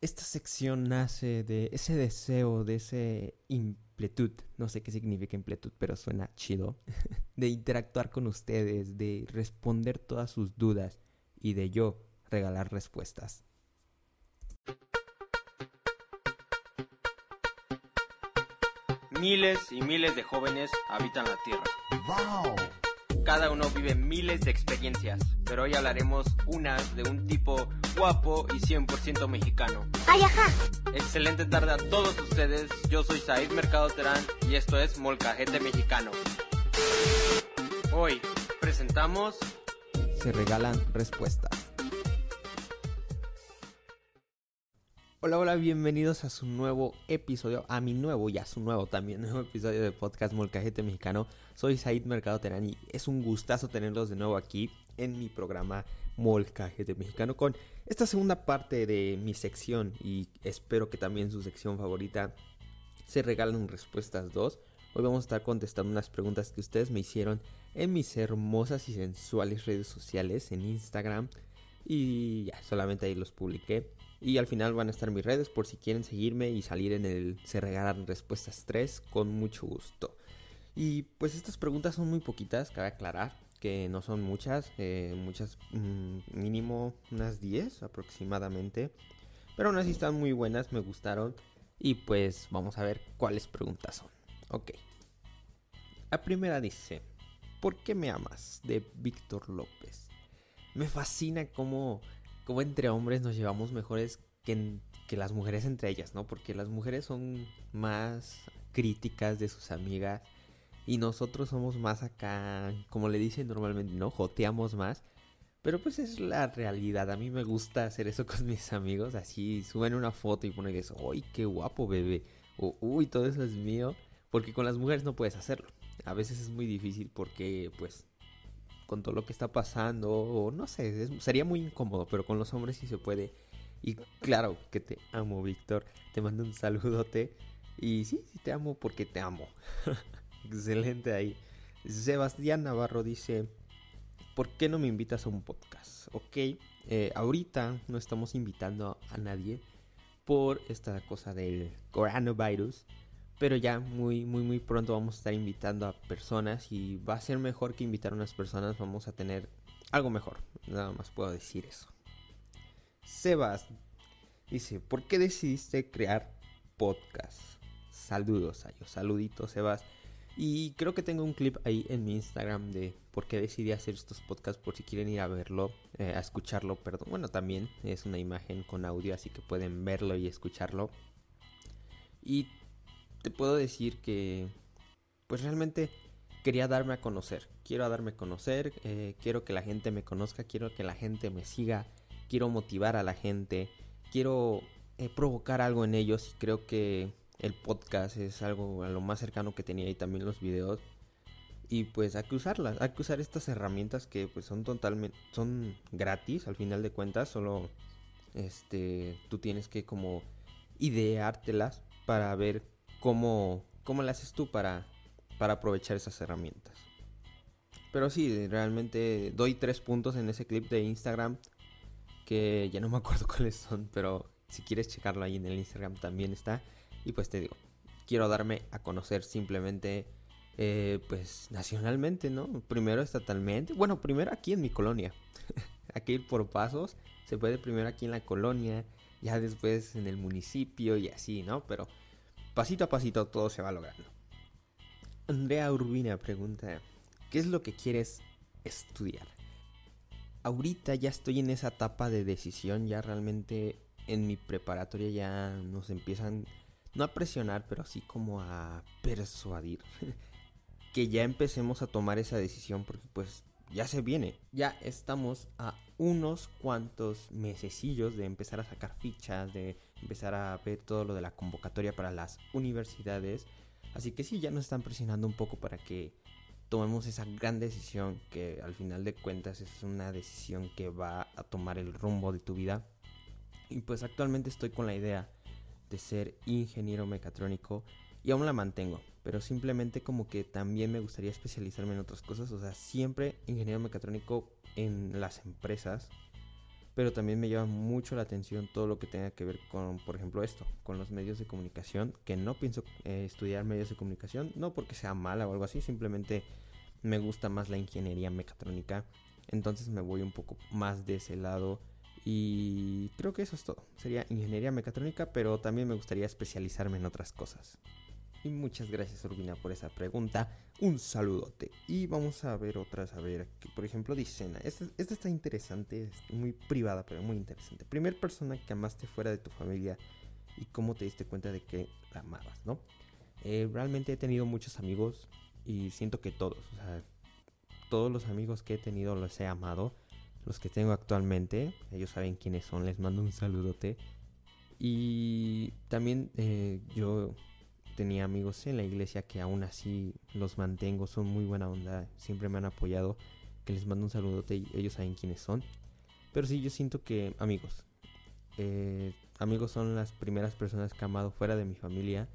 esta sección nace de ese deseo, de ese impletud, no sé qué significa impletud, pero suena chido, de interactuar con ustedes, de responder todas sus dudas y de yo regalar respuestas. Miles y miles de jóvenes habitan la Tierra. Cada uno vive miles de experiencias, pero hoy hablaremos unas de un tipo guapo y 100% mexicano. ¡Ay, ajá! Excelente tarde a todos ustedes, yo soy Said Mercado Terán y esto es Molcajete Mexicano. Hoy presentamos... Se regalan respuestas. Hola, hola, bienvenidos a su nuevo episodio, a mi nuevo y a su nuevo también nuevo episodio de podcast Molcajete Mexicano. Soy Said Mercado Terán y es un gustazo tenerlos de nuevo aquí en mi programa Molcajete Mexicano con esta segunda parte de mi sección y espero que también su sección favorita se regalen respuestas 2. Hoy vamos a estar contestando unas preguntas que ustedes me hicieron en mis hermosas y sensuales redes sociales en Instagram y ya, solamente ahí los publiqué. Y al final van a estar mis redes por si quieren seguirme y salir en el Se Regalan Respuestas 3 con mucho gusto. Y pues estas preguntas son muy poquitas, cabe aclarar que no son muchas, eh, muchas mm, mínimo unas 10 aproximadamente. Pero aún así están muy buenas, me gustaron. Y pues vamos a ver cuáles preguntas son. Ok. La primera dice, ¿por qué me amas? De Víctor López. Me fascina cómo como entre hombres nos llevamos mejores que, que las mujeres entre ellas, ¿no? Porque las mujeres son más críticas de sus amigas y nosotros somos más acá, como le dicen normalmente, ¿no? Joteamos más. Pero pues es la realidad. A mí me gusta hacer eso con mis amigos. Así suben una foto y ponen eso. ¡Uy, qué guapo, bebé! O ¡Uy, todo eso es mío! Porque con las mujeres no puedes hacerlo. A veces es muy difícil porque pues con todo lo que está pasando, o no sé, sería muy incómodo, pero con los hombres sí se puede. Y claro que te amo, Víctor. Te mando un saludote. Y sí, sí te amo porque te amo. Excelente ahí. Sebastián Navarro dice, ¿por qué no me invitas a un podcast? Ok, eh, ahorita no estamos invitando a nadie por esta cosa del coronavirus. Pero ya muy, muy, muy pronto vamos a estar invitando a personas y va a ser mejor que invitar a unas personas. Vamos a tener algo mejor. Nada más puedo decir eso. Sebas dice, ¿por qué decidiste crear podcast? Saludos a ellos, saluditos Sebas. Y creo que tengo un clip ahí en mi Instagram de por qué decidí hacer estos podcasts, por si quieren ir a verlo, eh, a escucharlo, perdón. Bueno, también es una imagen con audio, así que pueden verlo y escucharlo. Y te puedo decir que pues realmente quería darme a conocer. Quiero darme a conocer, eh, quiero que la gente me conozca, quiero que la gente me siga, quiero motivar a la gente, quiero eh, provocar algo en ellos y creo que el podcast es algo a lo más cercano que tenía y también los videos. Y pues hay que usarlas, hay que usar estas herramientas que pues son totalmente, son gratis al final de cuentas, solo este, tú tienes que como ideártelas para ver cómo, cómo le haces tú para, para aprovechar esas herramientas. Pero sí, realmente doy tres puntos en ese clip de Instagram que ya no me acuerdo cuáles son, pero si quieres checarlo ahí en el Instagram también está. Y pues te digo, quiero darme a conocer simplemente, eh, pues nacionalmente, ¿no? Primero estatalmente, bueno, primero aquí en mi colonia. aquí ir por pasos, se puede primero aquí en la colonia, ya después en el municipio y así, ¿no? Pero pasito a pasito todo se va logrando. Andrea Urbina pregunta, ¿qué es lo que quieres estudiar? Ahorita ya estoy en esa etapa de decisión, ya realmente en mi preparatoria ya nos empiezan, no a presionar, pero así como a persuadir, que ya empecemos a tomar esa decisión porque pues ya se viene. Ya estamos a unos cuantos mesecillos de empezar a sacar fichas, de empezar a ver todo lo de la convocatoria para las universidades. Así que sí, ya nos están presionando un poco para que tomemos esa gran decisión que al final de cuentas es una decisión que va a tomar el rumbo de tu vida. Y pues actualmente estoy con la idea de ser ingeniero mecatrónico y aún la mantengo, pero simplemente como que también me gustaría especializarme en otras cosas, o sea, siempre ingeniero mecatrónico en las empresas, pero también me llama mucho la atención todo lo que tenga que ver con, por ejemplo, esto, con los medios de comunicación, que no pienso eh, estudiar medios de comunicación, no porque sea mala o algo así, simplemente me gusta más la ingeniería mecatrónica, entonces me voy un poco más de ese lado y creo que eso es todo, sería ingeniería mecatrónica, pero también me gustaría especializarme en otras cosas. Y muchas gracias Urbina por esa pregunta. Un saludote. Y vamos a ver otras. A ver, por ejemplo dicen, esta, esta está interesante, es muy privada, pero muy interesante. Primer persona que amaste fuera de tu familia y cómo te diste cuenta de que la amabas, ¿no? Eh, realmente he tenido muchos amigos y siento que todos, o sea, todos los amigos que he tenido los he amado. Los que tengo actualmente, ellos saben quiénes son, les mando un saludote. Y también eh, yo tenía amigos en la iglesia que aún así los mantengo, son muy buena onda, siempre me han apoyado, que les mando un saludote y ellos saben quiénes son. Pero sí, yo siento que amigos, eh, amigos son las primeras personas que he amado fuera de mi familia.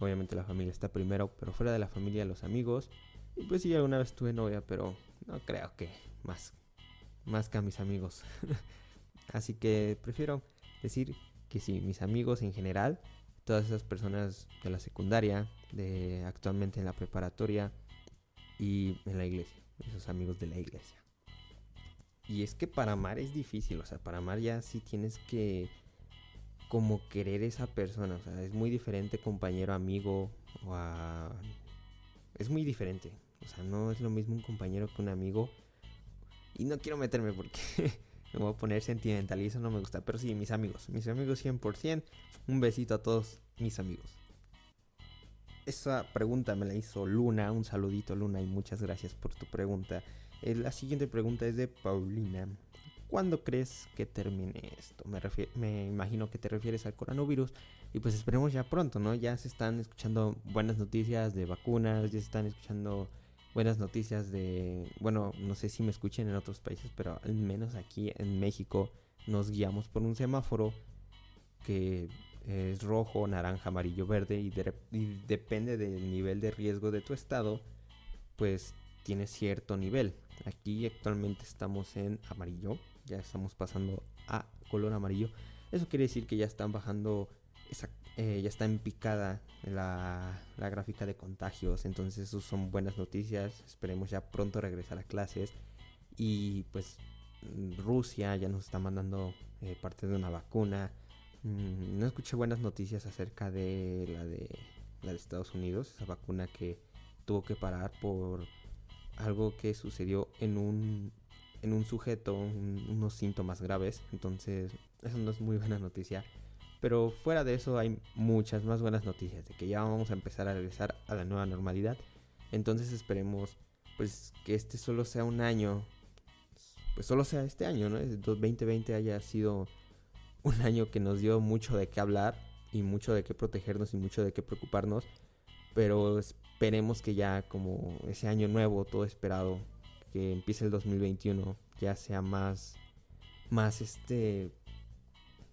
Obviamente la familia está primero, pero fuera de la familia los amigos. Y pues sí, alguna vez tuve novia, pero no creo que más, más que a mis amigos. Así que prefiero decir que sí, mis amigos en general todas esas personas de la secundaria, de actualmente en la preparatoria y en la iglesia, esos amigos de la iglesia. Y es que para amar es difícil, o sea, para amar ya sí tienes que como querer esa persona, o sea, es muy diferente compañero, amigo o a... Es muy diferente, o sea, no es lo mismo un compañero que un amigo. Y no quiero meterme porque me voy a poner sentimental y eso no me gusta. Pero sí, mis amigos, mis amigos 100%. Un besito a todos mis amigos. Esa pregunta me la hizo Luna. Un saludito, Luna, y muchas gracias por tu pregunta. Eh, la siguiente pregunta es de Paulina. ¿Cuándo crees que termine esto? Me, me imagino que te refieres al coronavirus. Y pues esperemos ya pronto, ¿no? Ya se están escuchando buenas noticias de vacunas, ya se están escuchando buenas noticias de, bueno, no sé si me escuchen en otros países, pero al menos aquí en México nos guiamos por un semáforo que es rojo, naranja, amarillo, verde y, depende del nivel de riesgo de tu estado, pues tiene cierto nivel. Aquí actualmente estamos en amarillo, ya estamos pasando a color amarillo. Eso quiere decir que ya están bajando eh, ya está en picada la, la, gráfica de contagios. Entonces, eso son buenas noticias. Esperemos ya pronto regresar a clases. Y pues Rusia ya nos está mandando eh, parte de una vacuna. Mm, no escuché buenas noticias acerca de la de la de Estados Unidos, esa vacuna que tuvo que parar por algo que sucedió en un en un sujeto, unos síntomas graves. Entonces, eso no es muy buena noticia. Pero fuera de eso hay muchas más buenas noticias de que ya vamos a empezar a regresar a la nueva normalidad. Entonces esperemos pues que este solo sea un año, pues solo sea este año, ¿no? El 2020 haya sido un año que nos dio mucho de qué hablar y mucho de qué protegernos y mucho de qué preocuparnos. Pero esperemos que ya como ese año nuevo, todo esperado, que empiece el 2021, ya sea más, más este,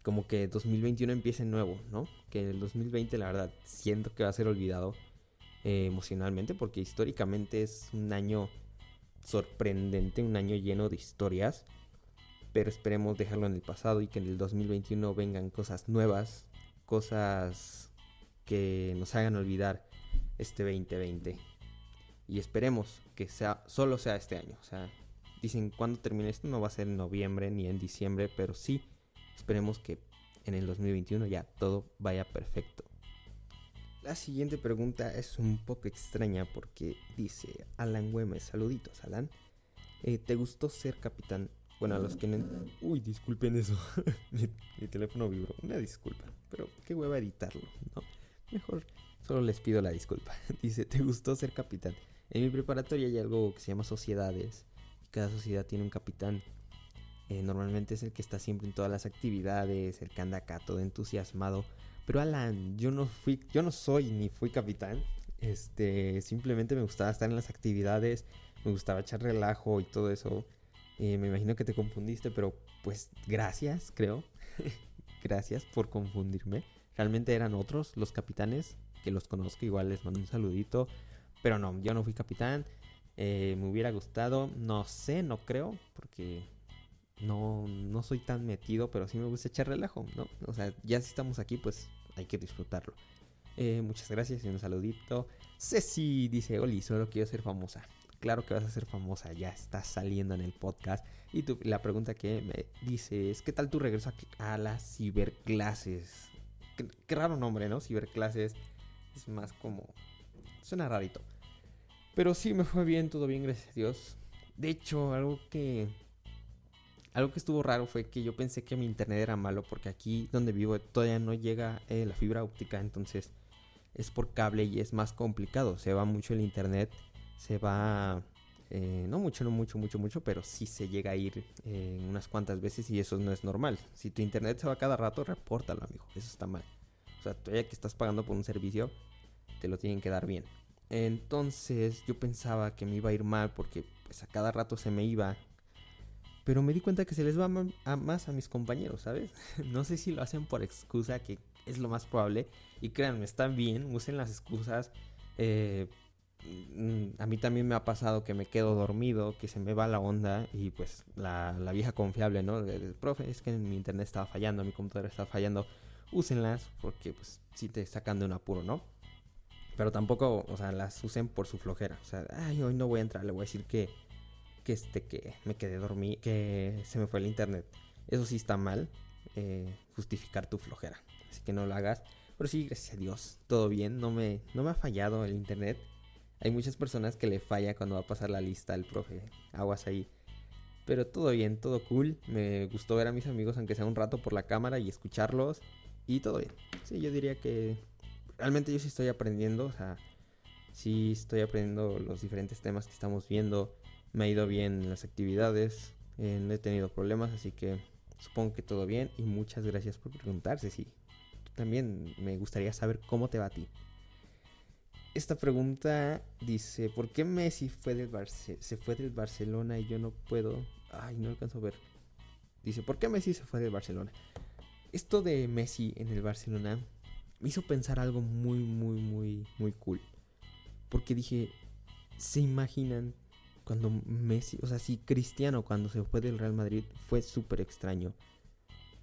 como que 2021 empiece nuevo, ¿no? Que el 2020 la verdad siento que va a ser olvidado eh, emocionalmente porque históricamente es un año sorprendente, un año lleno de historias, pero esperemos dejarlo en el pasado y que en el 2021 vengan cosas nuevas, cosas que nos hagan olvidar este 2020. Y esperemos que sea solo sea este año, o sea, dicen cuando termine esto no va a ser en noviembre ni en diciembre, pero sí Esperemos que en el 2021 ya todo vaya perfecto. La siguiente pregunta es un poco extraña porque dice Alan Güemes, saluditos Alan. Eh, ¿Te gustó ser capitán? Bueno, a los que no... Uy, disculpen eso. mi, teléfono vibró. Una disculpa. Pero qué hueva editarlo, ¿no? Mejor solo les pido la disculpa. Dice, ¿te gustó ser capitán? En mi preparatoria hay algo que se llama sociedades. cada sociedad tiene un capitán. Eh, normalmente es el que está siempre en todas las actividades, el que anda acá todo entusiasmado. Pero Alan, yo no fui, yo no soy ni fui capitán. Este, simplemente me gustaba estar en las actividades, me gustaba echar relajo y todo eso. Eh, me imagino que te confundiste, pero pues gracias, creo. gracias por confundirme. Realmente eran otros los capitanes, que los conozco, igual les mando un saludito. Pero no, yo no fui capitán. Eh, me hubiera gustado, no sé, no creo, porque no, no soy tan metido, pero sí me gusta echar relajo, ¿no? O sea, ya si estamos aquí, pues hay que disfrutarlo. Eh, muchas gracias y un saludito. Ceci dice, Oli, solo quiero ser famosa. Claro que vas a ser famosa, ya estás saliendo en el podcast. Y la pregunta que me dice es, ¿qué tal tu regreso a, las ciberclases? Qué, qué, raro nombre, ¿no? Ciberclases es más como... Suena rarito. Pero sí, me fue bien, todo bien, gracias a Dios. De hecho, algo que algo que estuvo raro fue que yo pensé que mi internet era malo porque aquí donde vivo todavía no llega eh, la fibra óptica, entonces es por cable y es más complicado. Se va mucho el internet, se va, eh, no mucho, no mucho, mucho, mucho, pero sí se llega a ir eh, unas cuantas veces y eso no es normal. Si tu internet se va cada rato, repórtalo, amigo, eso está mal. O sea, todavía que estás pagando por un servicio, te lo tienen que dar bien. Entonces yo pensaba que me iba a ir mal porque pues a cada rato se me iba pero me di cuenta que se les va más a mis compañeros, ¿sabes? no sé si lo hacen por excusa, que es lo más probable. Y créanme, están bien, usen las excusas. Eh, mm, a mí también me ha pasado que me quedo dormido, que se me va la onda y pues la, vieja confiable, ¿no? El, profe, es que mi internet estaba fallando, mi computadora estaba fallando. Úsenlas porque pues sí te sacan de un apuro, ¿no? Pero tampoco, o sea, las usen por su flojera. O sea, ay, hoy no voy a entrar, le voy a decir que que este que me quedé dormido, que se me fue el internet. Eso sí está mal, eh, justificar tu flojera. Así que no lo hagas. Pero sí, gracias a Dios, todo bien, no me, no me ha fallado el internet. Hay muchas personas que le falla cuando va a pasar la lista al profe. Aguas ahí. Pero todo bien, todo cool. Me gustó ver a mis amigos, aunque sea un rato por la cámara y escucharlos. Y todo bien. Sí, yo diría que realmente yo sí estoy aprendiendo. O sea, sí estoy aprendiendo los diferentes temas que estamos viendo me ha ido bien en las actividades, no he tenido problemas, así que supongo que todo bien y muchas gracias por preguntarse, sí. También me gustaría saber cómo te va a ti. Esta pregunta dice, ¿por qué Messi fue del se fue del Barcelona y yo no puedo? Ay, no alcanzo a ver. Dice, ¿por qué Messi se fue del Barcelona? Esto de Messi en el Barcelona me hizo pensar algo muy, muy, muy, muy cool. Porque dije, ¿se imaginan cuando Messi, o sea, si Cristiano cuando se fue del Real Madrid fue súper extraño.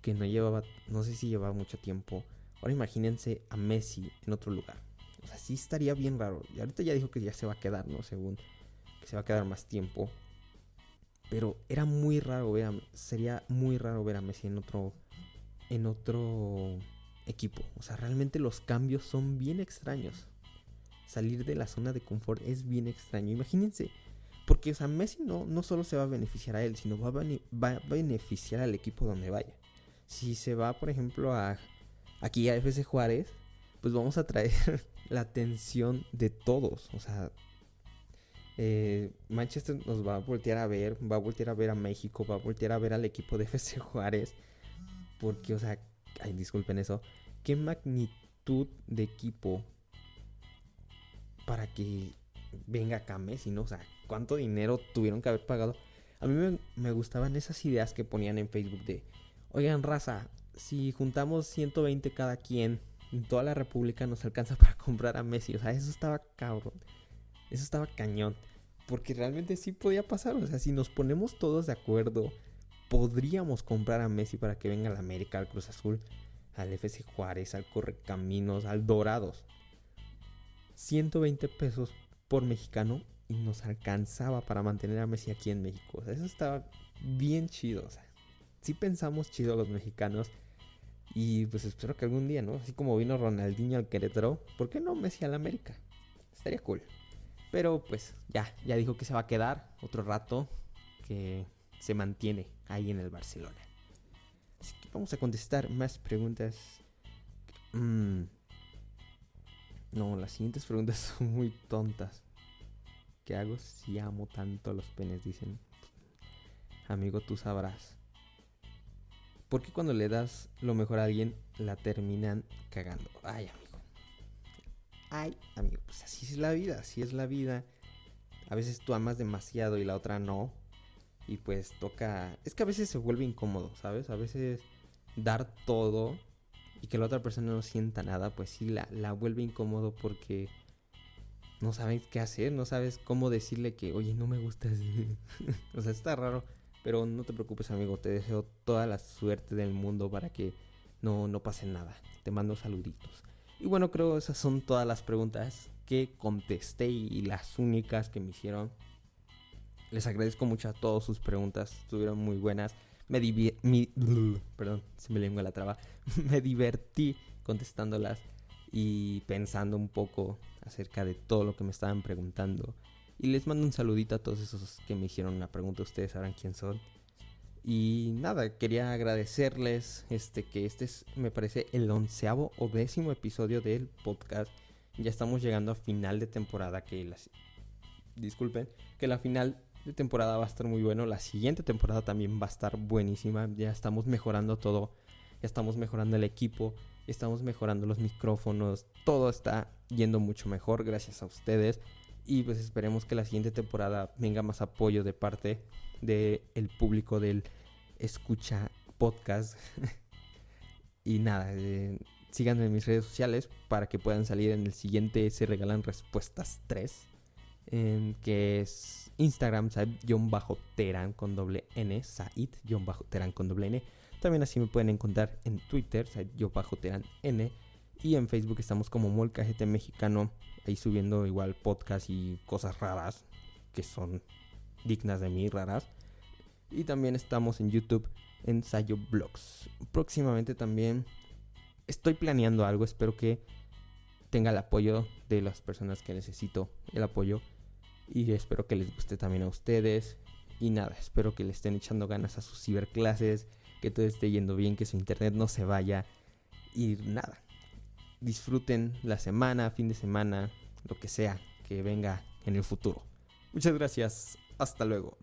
Que no llevaba, no sé si llevaba mucho tiempo. Ahora imagínense a Messi en otro lugar. O sea, sí estaría bien raro. Y ahorita ya dijo que ya se va a quedar, ¿no? Según que se va a quedar más tiempo. Pero era muy raro ver a, sería muy raro ver a Messi en otro en otro equipo. O sea, realmente los cambios son bien extraños. Salir de la zona de confort es bien extraño. Imagínense porque, o sea, Messi no, no solo se va a beneficiar a él, sino va a, beneficiar al equipo donde vaya. Si se va, por ejemplo, a aquí a FC Juárez, pues vamos a traer la atención de todos. O sea, eh, Manchester nos va a voltear a ver, va a voltear a ver a México, va a voltear a ver al equipo de FC Juárez. Porque, o sea, ay, disculpen eso. ¿Qué magnitud de equipo para que venga acá Messi, ¿no? O sea, ¿cuánto dinero tuvieron que haber pagado? A mí me, gustaban esas ideas que ponían en Facebook de, oigan, raza, si juntamos 120 cada quien, en toda la República nos alcanza para comprar a Messi. O sea, eso estaba cabrón. Eso estaba cañón. Porque realmente sí podía pasar. O sea, si nos ponemos todos de acuerdo, podríamos comprar a Messi para que venga al América, al Cruz Azul, al FC Juárez, al Correcaminos, al Dorados. 120 pesos por mexicano y nos alcanzaba para mantener a Messi aquí en México. Eso estaba bien chido. O sea, sí pensamos chido los mexicanos. Y pues espero que algún día, ¿no? Así como vino Ronaldinho al Querétaro, ¿por qué no Messi al América? Estaría cool. Pero pues ya, ya dijo que se va a quedar otro rato, que se mantiene ahí en el Barcelona. Así que vamos a contestar más preguntas. Mmm no, las siguientes preguntas son muy tontas. ¿Qué hago si amo tanto a los penes? Dicen. Amigo, tú sabrás. ¿Por qué cuando le das lo mejor a alguien la terminan cagando? Ay, amigo. Ay, amigo, pues así es la vida, así es la vida. A veces tú amas demasiado y la otra no. Y pues toca... Es que a veces se vuelve incómodo, ¿sabes? A veces dar todo y que la otra persona no sienta nada, pues sí la, la vuelve incómodo porque no sabes qué hacer, no sabes cómo decirle que, oye, no me gustas. o sea, está raro Pero no te preocupes, amigo, te deseo toda la suerte del mundo para que no, no pase nada. Te mando saluditos. Y bueno, creo esas son todas las preguntas que contesté y las únicas que me hicieron. Les agradezco mucho a todas sus preguntas, estuvieron muy buenas. Me perdón, se me lengua la traba. me divertí contestándolas y pensando un poco acerca de todo lo que me estaban preguntando. Y les mando un saludito a todos esos que me hicieron una pregunta. Ustedes sabrán quién son. Y nada, quería agradecerles este que este es, me parece, el onceavo o décimo episodio del podcast. Ya estamos llegando a final de temporada, que las... Disculpen, que la final de temporada va a estar muy bueno. La siguiente temporada también va a estar buenísima. Ya estamos mejorando todo. Ya estamos mejorando el equipo. Estamos mejorando los micrófonos. Todo está yendo mucho mejor gracias a ustedes. Y pues esperemos que la siguiente temporada venga más apoyo de parte del el público del escucha podcast. y nada, eh, síganme en mis redes sociales para que puedan salir en el siguiente Se Regalan Respuestas 3. Que es Instagram, Said-Teran con doble N, Said-Teran con doble N. También así me pueden encontrar en Twitter, Said-Teran N. Y en Facebook estamos como Molcajete Mexicano, ahí subiendo igual podcast y cosas raras que son dignas de mí, raras. Y también estamos en YouTube, en Sayo Blogs. Próximamente también estoy planeando algo, espero que tenga el apoyo de las personas que necesito el apoyo. Y espero que les guste también a ustedes. Y nada, espero que le estén echando ganas a sus ciberclases, que todo esté yendo bien, que su internet no se vaya. Y nada, disfruten la semana, fin de semana, lo que sea que venga en el futuro. Muchas gracias. Hasta luego.